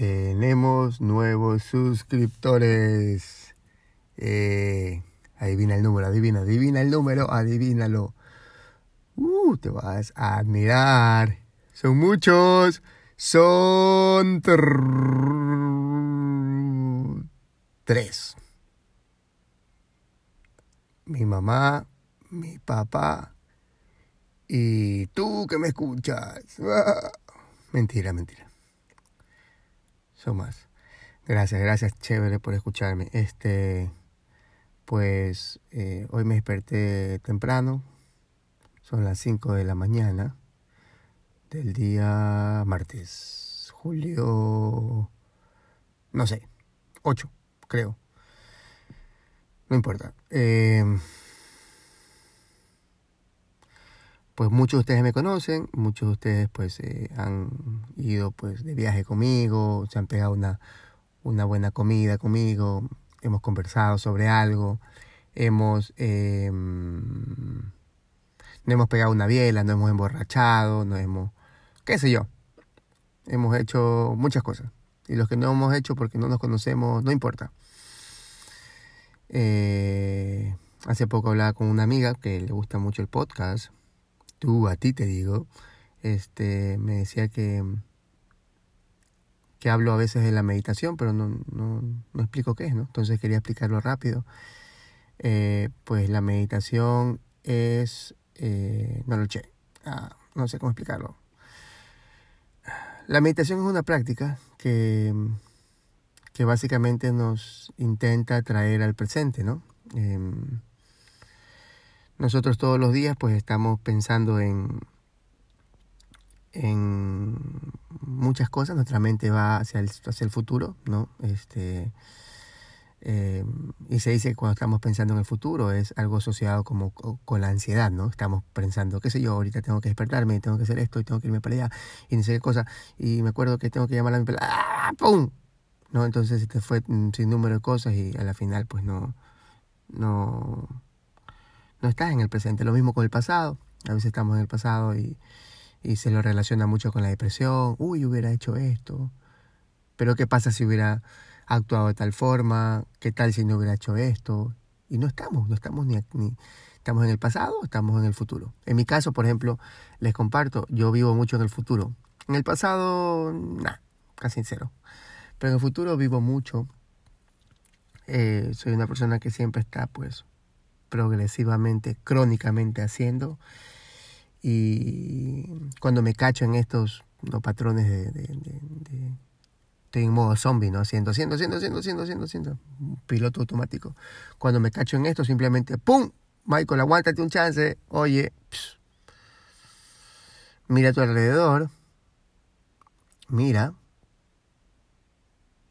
Tenemos nuevos suscriptores. Eh, adivina el número, adivina, adivina el número, adivínalo. Uh, te vas a admirar. Son muchos. Son tres. Mi mamá, mi papá y tú que me escuchas. Mentira, mentira. Son más. Gracias, gracias, chévere por escucharme. Este, pues eh, hoy me desperté temprano. Son las 5 de la mañana del día martes, julio, no sé, 8, creo. No importa. Eh, pues muchos de ustedes me conocen, muchos de ustedes pues eh, han ido pues de viaje conmigo, se han pegado una, una buena comida conmigo, hemos conversado sobre algo, hemos eh, no hemos pegado una biela, no hemos emborrachado, no hemos, qué sé yo, hemos hecho muchas cosas. Y los que no hemos hecho porque no nos conocemos, no importa. Eh, hace poco hablaba con una amiga que le gusta mucho el podcast tú, a ti te digo, este, me decía que, que hablo a veces de la meditación, pero no, no, no explico qué es, ¿no? Entonces quería explicarlo rápido. Eh, pues la meditación es, eh, no lo sé, ah, no sé cómo explicarlo. La meditación es una práctica que, que básicamente nos intenta traer al presente, ¿no? Em, nosotros todos los días pues estamos pensando en, en muchas cosas, nuestra mente va hacia el, hacia el futuro, ¿no? Este, eh, y se dice que cuando estamos pensando en el futuro es algo asociado como con la ansiedad, ¿no? Estamos pensando, qué sé yo, ahorita tengo que despertarme, tengo que hacer esto y tengo que irme para allá y no sé qué cosa. Y me acuerdo que tengo que llamar a mi pelada, ¡ah! ¡pum! ¿No? Entonces este fue sin número de cosas y a final pues no, no estás en el presente. Lo mismo con el pasado. A veces estamos en el pasado y, se lo relaciona mucho con la depresión. Uy, hubiera hecho esto. Pero ¿qué pasa si hubiera actuado de tal forma? ¿Qué tal si no hubiera hecho esto? Y no estamos, no estamos ni, estamos en el pasado, estamos en el futuro. En mi caso, por ejemplo, les comparto, yo vivo mucho en el futuro. En el pasado, nada, casi cero. Pero en el futuro vivo mucho. Eh, soy una persona que siempre está, pues, progresivamente, crónicamente haciendo. Y cuando me cacho en estos no, patrones de, Estoy en modo zombie, ¿no? Haciendo, haciendo, haciendo, haciendo, haciendo, haciendo, haciendo. piloto automático. Cuando me cacho en esto, simplemente ¡pum! Michael, aguántate un chance. Oye, mira a tu alrededor. Mira.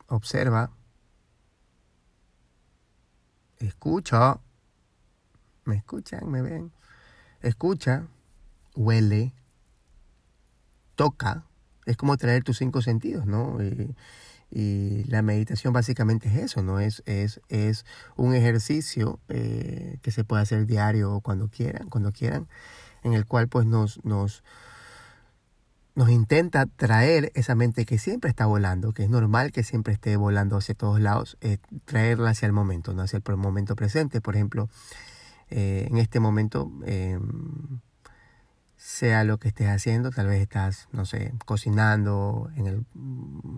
Observa. Escucha me escuchan, me ven. Escucha, huele, toca. Es como traer tus cinco sentidos, ¿no? Y, la meditación básicamente es eso, ¿no? Es, es, es un ejercicio eh, que se puede hacer diario o cuando quieran, cuando quieran, en el cual pues nos, nos, nos intenta traer esa mente que siempre está volando, que es normal que siempre esté volando hacia todos lados, eh, traerla hacia el momento, ¿no? hacia el momento presente. Por ejemplo, eh, en este momento, em, sea lo que estés haciendo, tal vez estás, no sé, cocinando en el,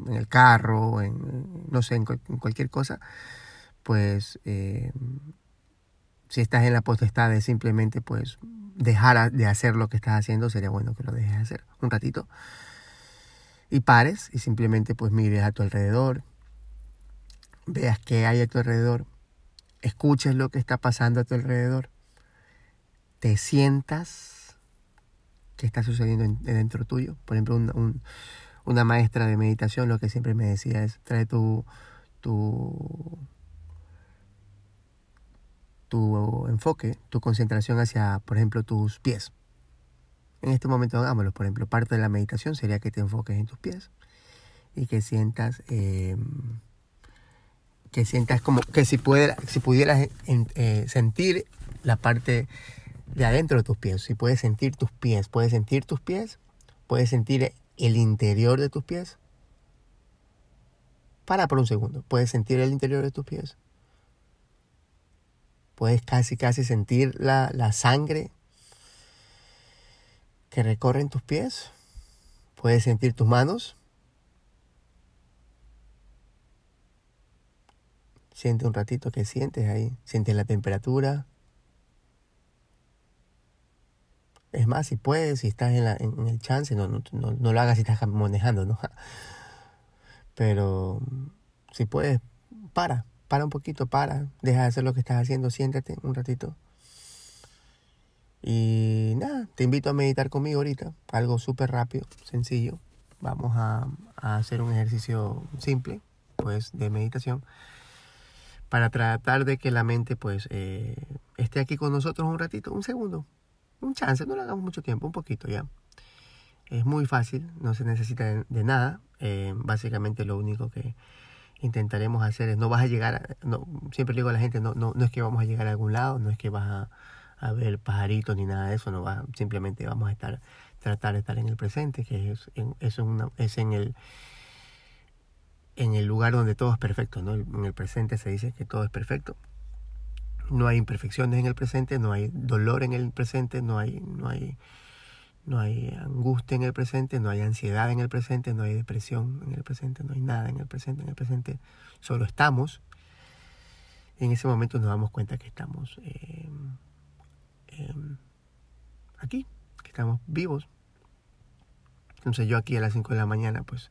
en el carro, en, no sé, en, cualquier cosa, pues em, si estás en la potestad de simplemente pues dejar de hacer lo que estás haciendo, sería bueno que lo dejes de hacer un ratito y pares y simplemente pues mires a tu alrededor, veas qué hay a tu alrededor escuches lo que está pasando a tu alrededor, te sientas, que está sucediendo dentro tuyo. Por ejemplo, una maestra de meditación lo que siempre me decía es, trae tu, tu, tu enfoque, tu concentración hacia, por ejemplo, tus pies. En este momento hagámoslo, por ejemplo, parte de la meditación sería que te enfoques en tus pies y que sientas, eh, que sientas como que si, puede, si pudieras eh, sentir la parte de adentro de tus pies, si puedes sentir tus pies, puedes sentir tus pies, puedes sentir el interior de tus pies. Para por un segundo, puedes sentir el interior de tus pies. Puedes casi, casi sentir la, la sangre que recorren tus pies. Puedes sentir tus manos. Siente un ratito que sientes ahí. Sientes la temperatura. Es más, si puedes, si estás en, la, en el chance, no, no, no, lo hagas si estás manejando, ¿no? Pero si puedes, para, para un poquito, para, deja de hacer lo que estás haciendo, siéntate un ratito. Y nada, te invito a meditar conmigo ahorita, algo súper rápido, sencillo. Vamos a, a, hacer un ejercicio simple, pues, de meditación, para tratar de que la mente, pues, eh, esté aquí con nosotros un ratito, un segundo, un chance, no lo hagamos mucho tiempo, un poquito ya. Es muy fácil, no se necesita de, nada. Eh, básicamente lo único que intentaremos hacer es, no vas a llegar, no, siempre digo a la gente, no, no, no es que vamos a llegar a algún lado, no es que vas a, a ver pajaritos ni nada de eso, no va, simplemente vamos a estar, tratar de estar en el presente, que es, es, una, es en el en el lugar donde todo es perfecto, ¿no? En el presente se dice que todo es perfecto no hay imperfecciones en el presente, no hay dolor en el presente, no hay, no hay, no hay angustia en el presente, no hay ansiedad en el presente, no hay depresión en el presente, no hay nada en el presente, en el presente solo estamos. En ese momento nos damos cuenta que estamos em, em, aquí, que estamos vivos. Entonces yo aquí a las 5 de la mañana, pues,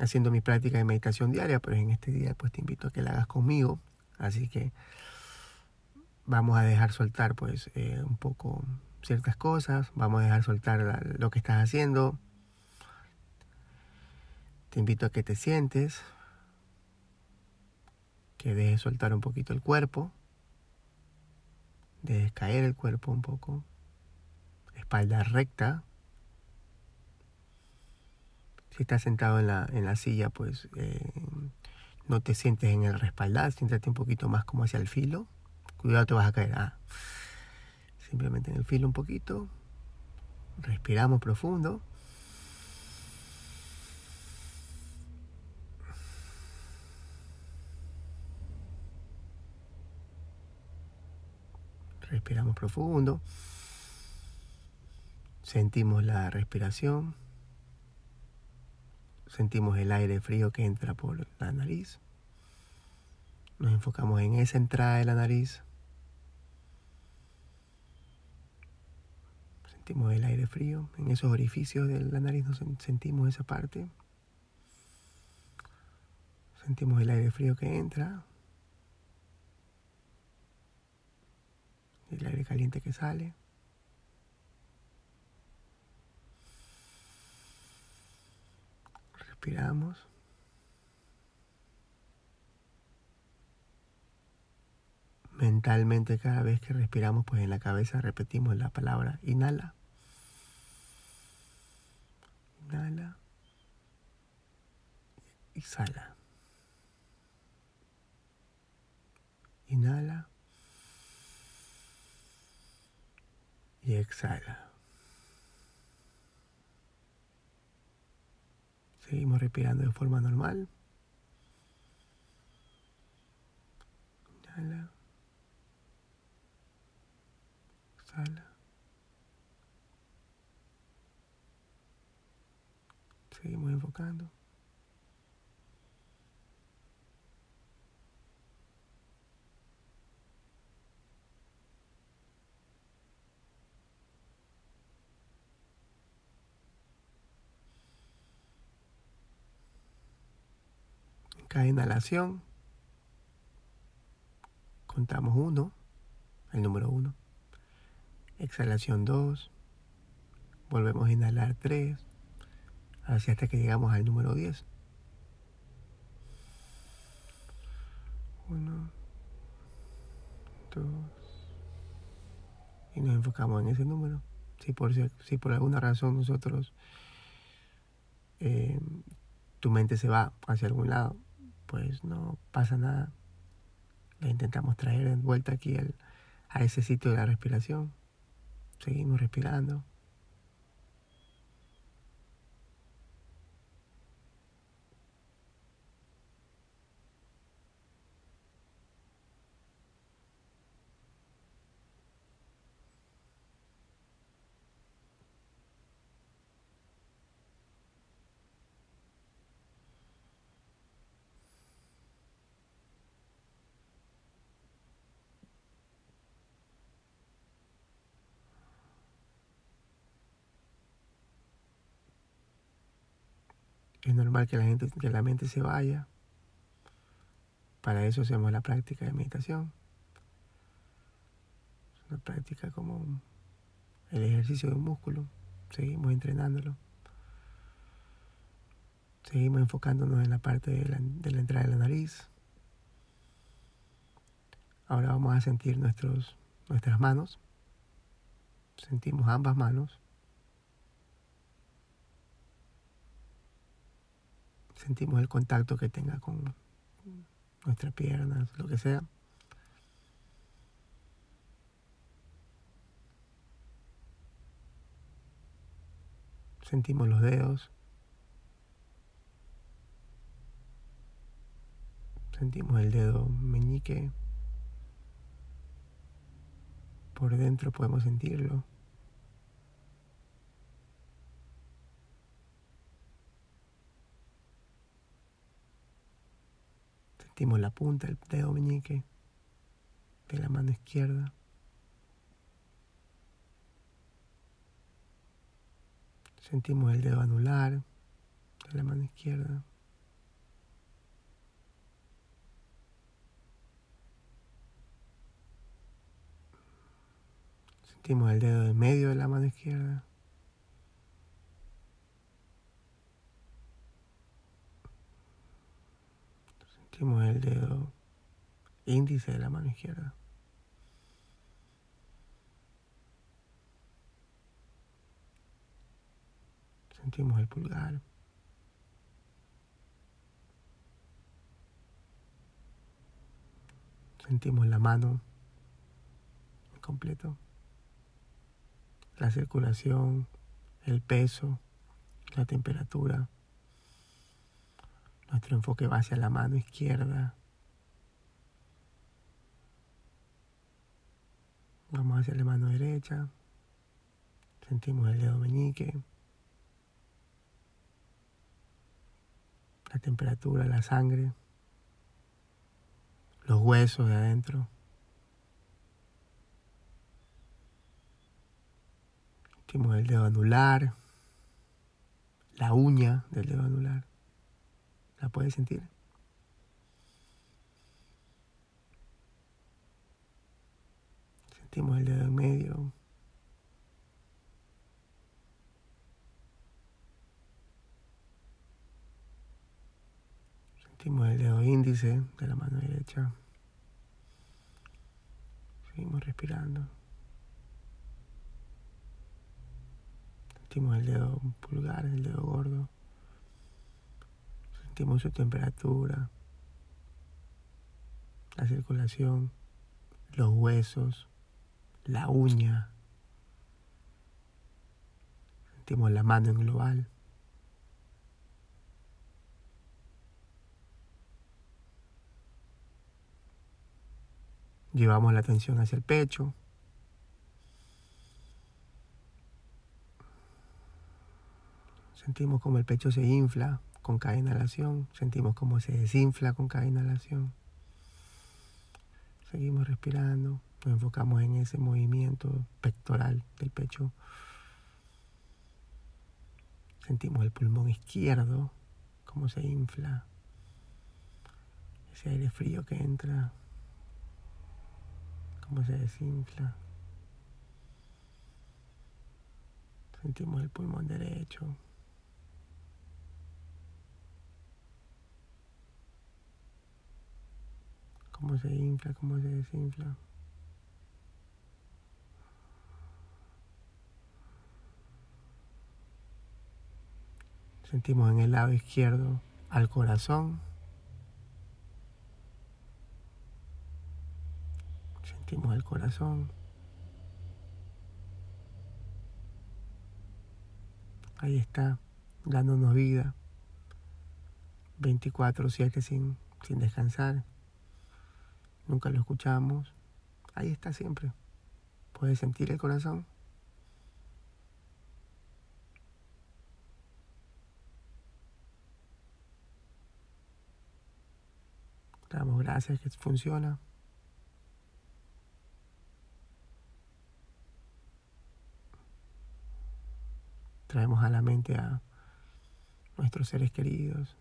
haciendo mi práctica de meditación diaria, pero en este día pues te invito a que la hagas conmigo Así que vamos a dejar soltar pues eh, un poco ciertas cosas, vamos a dejar soltar lo que estás haciendo. Te invito a que te sientes, que dejes soltar un poquito el cuerpo, dejes caer el cuerpo un poco, espalda recta. Si estás sentado en la, en la silla, pues eh, no te sientes en el respaldar, siéntate un poquito más como hacia el filo. Cuidado, te vas a caer. Ah. Simplemente en el filo un poquito. Respiramos profundo. Respiramos profundo. Sentimos la respiración. Sentimos el aire frío que entra por la nariz. Nos enfocamos en esa entrada de la nariz. Sentimos el aire frío. En esos orificios de la nariz nos sentimos esa parte. Sentimos el aire frío que entra. El aire caliente que sale. Respiramos. Mentalmente cada vez que respiramos, pues en la cabeza repetimos la palabra inhala. Inhala. Exhala. Inhala. Y exhala. Seguimos respirando de forma normal. Inhala. Exhala. Seguimos enfocando. Cada inhalación, contamos uno, el número uno. Exhalación 2. Volvemos a inhalar 3. Así hasta que llegamos al número 10. 1, 2. Y nos enfocamos en ese número. Si por, si por alguna razón nosotros, eh, tu mente se va hacia algún lado, pues no pasa nada. La intentamos traer de vuelta aquí a ese sitio de la respiración. Seguimos respirando. Es normal que la, gente, que la mente se vaya. Para eso hacemos la práctica de meditación. Es una práctica como el ejercicio de un músculo. Seguimos entrenándolo. Seguimos enfocándonos en la parte de la, de la entrada de la nariz. Ahora vamos a sentir nuestros, nuestras manos. Sentimos ambas manos. Sentimos el contacto que tenga con nuestras piernas, lo que sea. Sentimos los dedos. Sentimos el dedo meñique. Por dentro podemos sentirlo. Sentimos la punta del dedo meñique de la mano izquierda. Sentimos el dedo anular de la mano izquierda. Sentimos el dedo de medio de la mano izquierda. Sentimos el dedo índice de la mano izquierda. Sentimos el pulgar. Sentimos la mano completo. La circulación, el peso, la temperatura. Nuestro enfoque va hacia la mano izquierda. Vamos hacia la mano derecha. Sentimos el dedo meñique. La temperatura, la sangre. Los huesos de adentro. Sentimos el dedo anular. La uña del dedo anular. ¿La puedes sentir? Sentimos el dedo en medio. Sentimos el dedo índice de la mano derecha. Seguimos respirando. Sentimos el dedo pulgar, el dedo gordo. Sentimos su temperatura, la circulación, los huesos, la uña. Sentimos la mano en global. Llevamos la atención hacia el pecho. Sentimos como el pecho se infla con cada inhalación, sentimos cómo se desinfla con cada inhalación. Seguimos respirando, nos enfocamos en ese movimiento pectoral del pecho. Sentimos el pulmón izquierdo, cómo se infla, ese aire frío que entra, cómo se desinfla. Sentimos el pulmón derecho. Cómo se infla, cómo se desinfla. Sentimos en el lado izquierdo al corazón. Sentimos el corazón. Ahí está, dándonos vida. 24-7 sin, sin descansar. Nunca lo escuchamos. Ahí está siempre. Puedes sentir el corazón. Damos gracias que funciona. Traemos a la mente a nuestros seres queridos.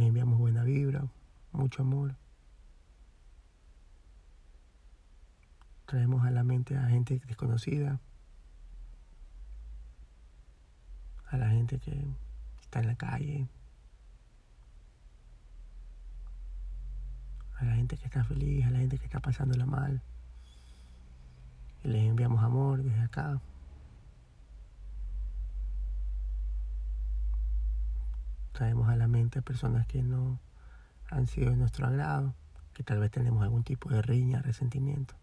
Les enviamos buena vibra, mucho amor. Traemos a la mente a gente desconocida, a la gente que está en la calle, a la gente que está feliz, a la gente que está pasándola mal. Y les enviamos amor desde acá. Traemos a la mente a personas que no han sido de nuestro agrado, que tal vez tenemos algún tipo de riña, resentimiento.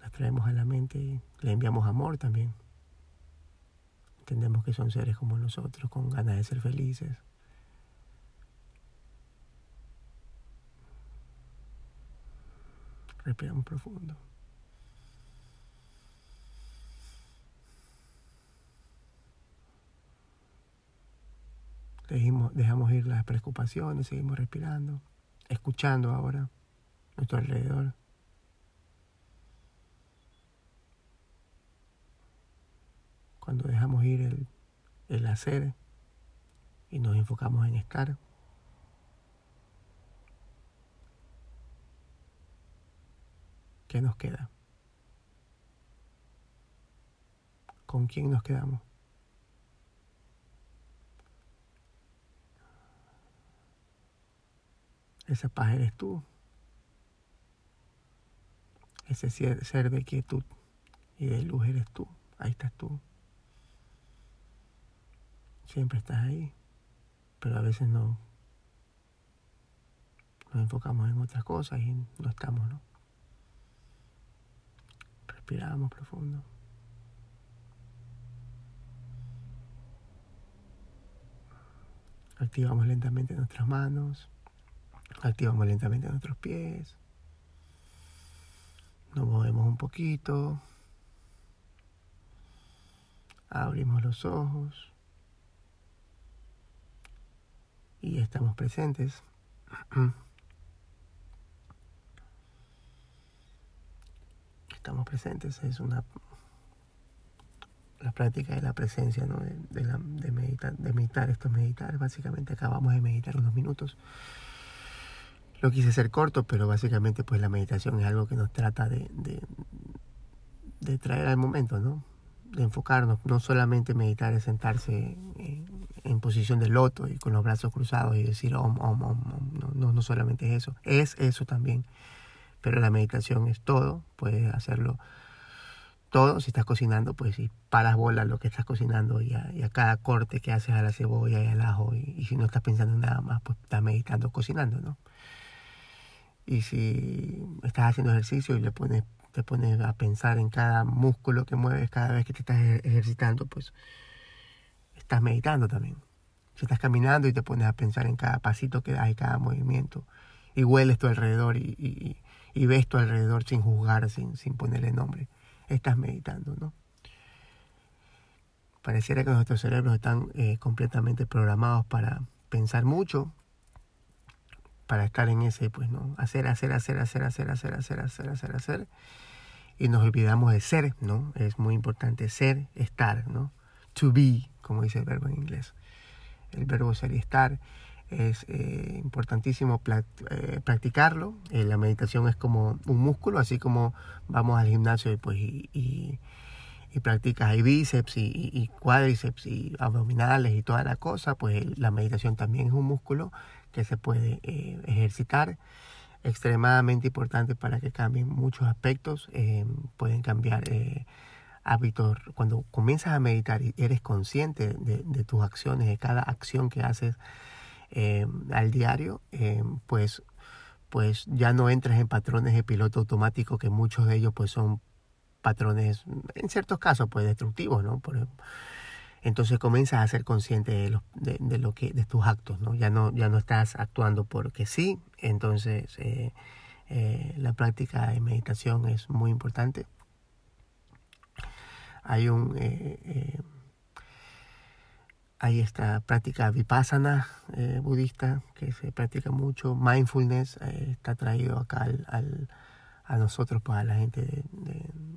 Las traemos a la mente y les enviamos amor también. Entendemos que son seres como nosotros, con ganas de ser felices. Respiramos profundo. Dejamos, dejamos ir las preocupaciones, seguimos respirando, escuchando ahora nuestro alrededor. cuando dejamos ir el, el hacer y nos enfocamos en estar. ¿Qué nos queda? ¿Con quién nos quedamos? Esa paz eres tú. Ese ser de quietud y de luz eres tú. Ahí estás tú. Siempre estás ahí, pero a veces no nos enfocamos en otras cosas y no estamos, ¿no? Respiramos profundo. Activamos lentamente nuestras manos. Activamos lentamente nuestros pies. Nos movemos un poquito. Abrimos los ojos. y estamos presentes. Estamos presentes, es una la práctica de la presencia, ¿no? de, la, de, meditar, de meditar, esto es meditar, básicamente acabamos de meditar unos minutos. Lo quise hacer corto, pero básicamente pues la meditación es algo que nos trata de, de, traer al momento, ¿no? de enfocarnos, no solamente meditar es sentarse en, posición de loto y con los brazos cruzados y decir om, om, om, No, no, solamente es eso, es eso también, pero la meditación es todo, puedes hacerlo todo, si estás cocinando, pues si paras bola lo que estás cocinando y a, cada corte que haces a la cebolla y al ajo y, y, si no estás pensando en nada más, pues estás meditando cocinando, ¿no? Y si estás haciendo ejercicio y le pones te pones a pensar en cada músculo que mueves cada vez que te estás ejercitando, pues estás meditando también. Si estás caminando y te pones a pensar en cada pasito que das y cada movimiento, y hueles tu alrededor y, y, ves tu alrededor sin juzgar, sin, sin ponerle nombre, estás meditando, ¿no? Pareciera que nuestros cerebros están eh, completamente programados para pensar mucho, para estar en ese, pues, ¿no? Hacer, hacer, hacer, hacer, hacer, hacer, hacer, hacer, hacer, hacer. Y nos olvidamos de ser, ¿no? Es muy importante ser, estar, ¿no? To be, como dice el verbo en inglés. El verbo ser y estar es eh, importantísimo eh, practicarlo. Eh, la meditación es como un músculo, así como vamos al gimnasio y, pues, y, y, practicas hay bíceps y, y, cuádriceps y abdominales y toda la cosa, pues la meditación también es un músculo que se puede ejercitar. Extremadamente importante para que cambien muchos aspectos. pueden cambiar hábitos. Cuando comienzas a meditar y eres consciente de, tus acciones, de cada acción que haces, eh, al diario, eh, pues, pues ya no entras en patrones de piloto automático, que muchos de ellos pues son patrones, en ciertos casos, pues destructivos, ¿no? Por, entonces comienzas a ser consciente de, lo, de, lo que de tus actos, ¿no? Ya no ya no estás actuando porque sí. Entonces eh, la práctica de meditación es muy importante. Hay un hay esta práctica vipassana eh, budista que se practica mucho, mindfulness eh, está traído acá al, a nosotros, pues a la gente de,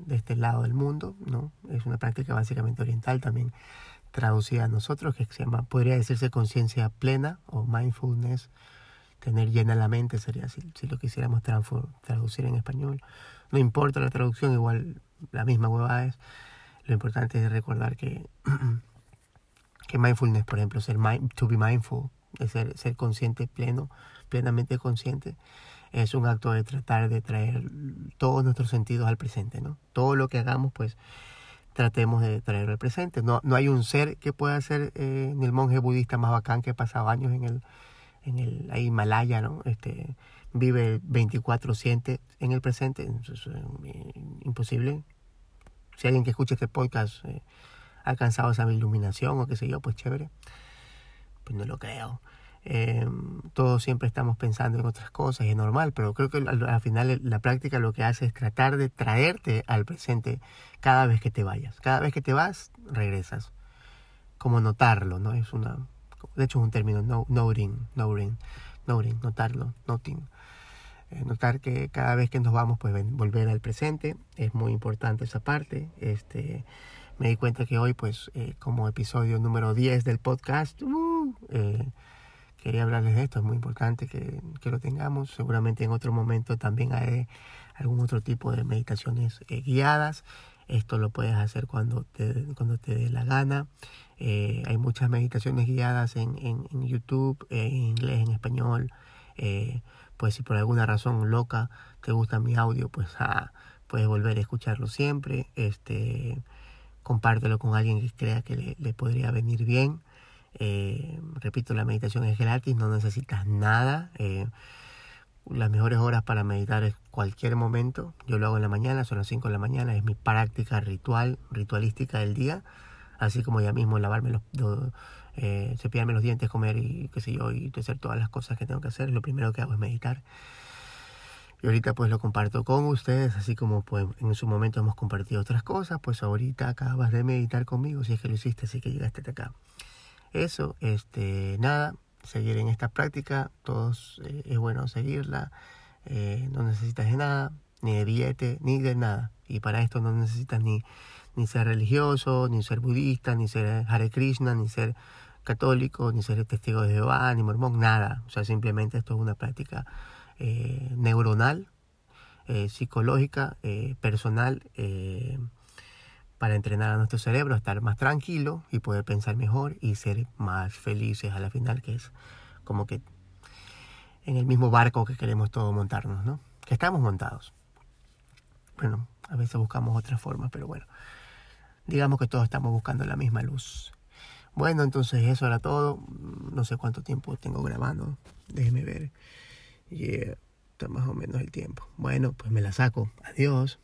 de, este lado del mundo, ¿no? Es una práctica básicamente oriental también traducida a nosotros, que se llama, podría decirse conciencia plena o mindfulness, tener llena la mente sería si, si lo quisiéramos traducir en español. No importa la traducción, igual la misma hueva es. Lo importante es recordar que que mindfulness, por ejemplo, ser to be mindful, ser, ser consciente pleno, plenamente consciente, es un acto de tratar de traer todos nuestros sentidos al presente, ¿no? Todo lo que hagamos, pues, tratemos de traerlo al presente. No, no hay un ser que pueda ser eh, el monje budista más bacán que ha pasado años en el, en el Himalaya, ¿no? Este, vive 24-7 en el presente, es eh, imposible. Si alguien que escucha este podcast eh, alcanzado esa iluminación o qué sé yo, pues chévere. Pues no lo creo. Eh, todos siempre estamos pensando en otras cosas es normal, pero creo que al, final la práctica lo que hace es tratar de traerte al presente cada vez que te vayas. Cada vez que te vas, regresas. Como notarlo, ¿no? Es una, de hecho es un término, no, noting, noting, noting, notarlo, noting. Eh, notar que cada vez que nos vamos, pues volver al presente, es muy importante esa parte. Este, me di cuenta que hoy, pues, eh, como episodio número 10 del podcast, uh, eh, quería hablarles de esto. Es muy importante que, que, lo tengamos. Seguramente en otro momento también haré algún otro tipo de meditaciones eh, guiadas. Esto lo puedes hacer cuando te, cuando te dé la gana. hay muchas meditaciones guiadas en, en, YouTube, en inglés, en español. pues si por alguna razón loca te gusta mi audio, pues ah, puedes volver a escucharlo siempre. Este, compártelo con alguien que crea que le, podría venir bien. Eh, repito, la meditación es gratis, no necesitas nada. Eh, las mejores horas para meditar es cualquier momento. Yo lo hago en la mañana, son las 5 de la mañana, es mi práctica ritual, ritualística del día. Así como ya mismo lavarme los, eh, cepillarme los dientes, comer y qué sé yo, y hacer todas las cosas que tengo que hacer. Lo primero que hago es meditar. Y ahorita pues lo comparto con ustedes, así como pues en su momento hemos compartido otras cosas, pues ahorita acabas de meditar conmigo, si es que lo hiciste, así que llegaste acá. Eso, este, nada, seguir en esta práctica, todos eh, es bueno seguirla, eh, no necesitas de nada, ni de billete, ni de nada. Y para esto no necesitas ni, ni ser religioso, ni ser budista, ni ser Hare Krishna, ni ser católico, ni ser testigo de Jehová, ni mormón, nada. O sea, simplemente esto es una práctica eh, neuronal, psicológica, personal, para entrenar a nuestro cerebro a estar más tranquilo y poder pensar mejor y ser más felices a la final, que es como que en el mismo barco que queremos todos montarnos, ¿no? Que estamos montados. Bueno, a veces buscamos otras formas, pero bueno, digamos que todos estamos buscando la misma luz. Bueno, entonces eso era todo. No sé cuánto tiempo tengo grabando. Déjeme ver. Yeah, está más o menos el tiempo. Bueno, pues me la saco. Adiós.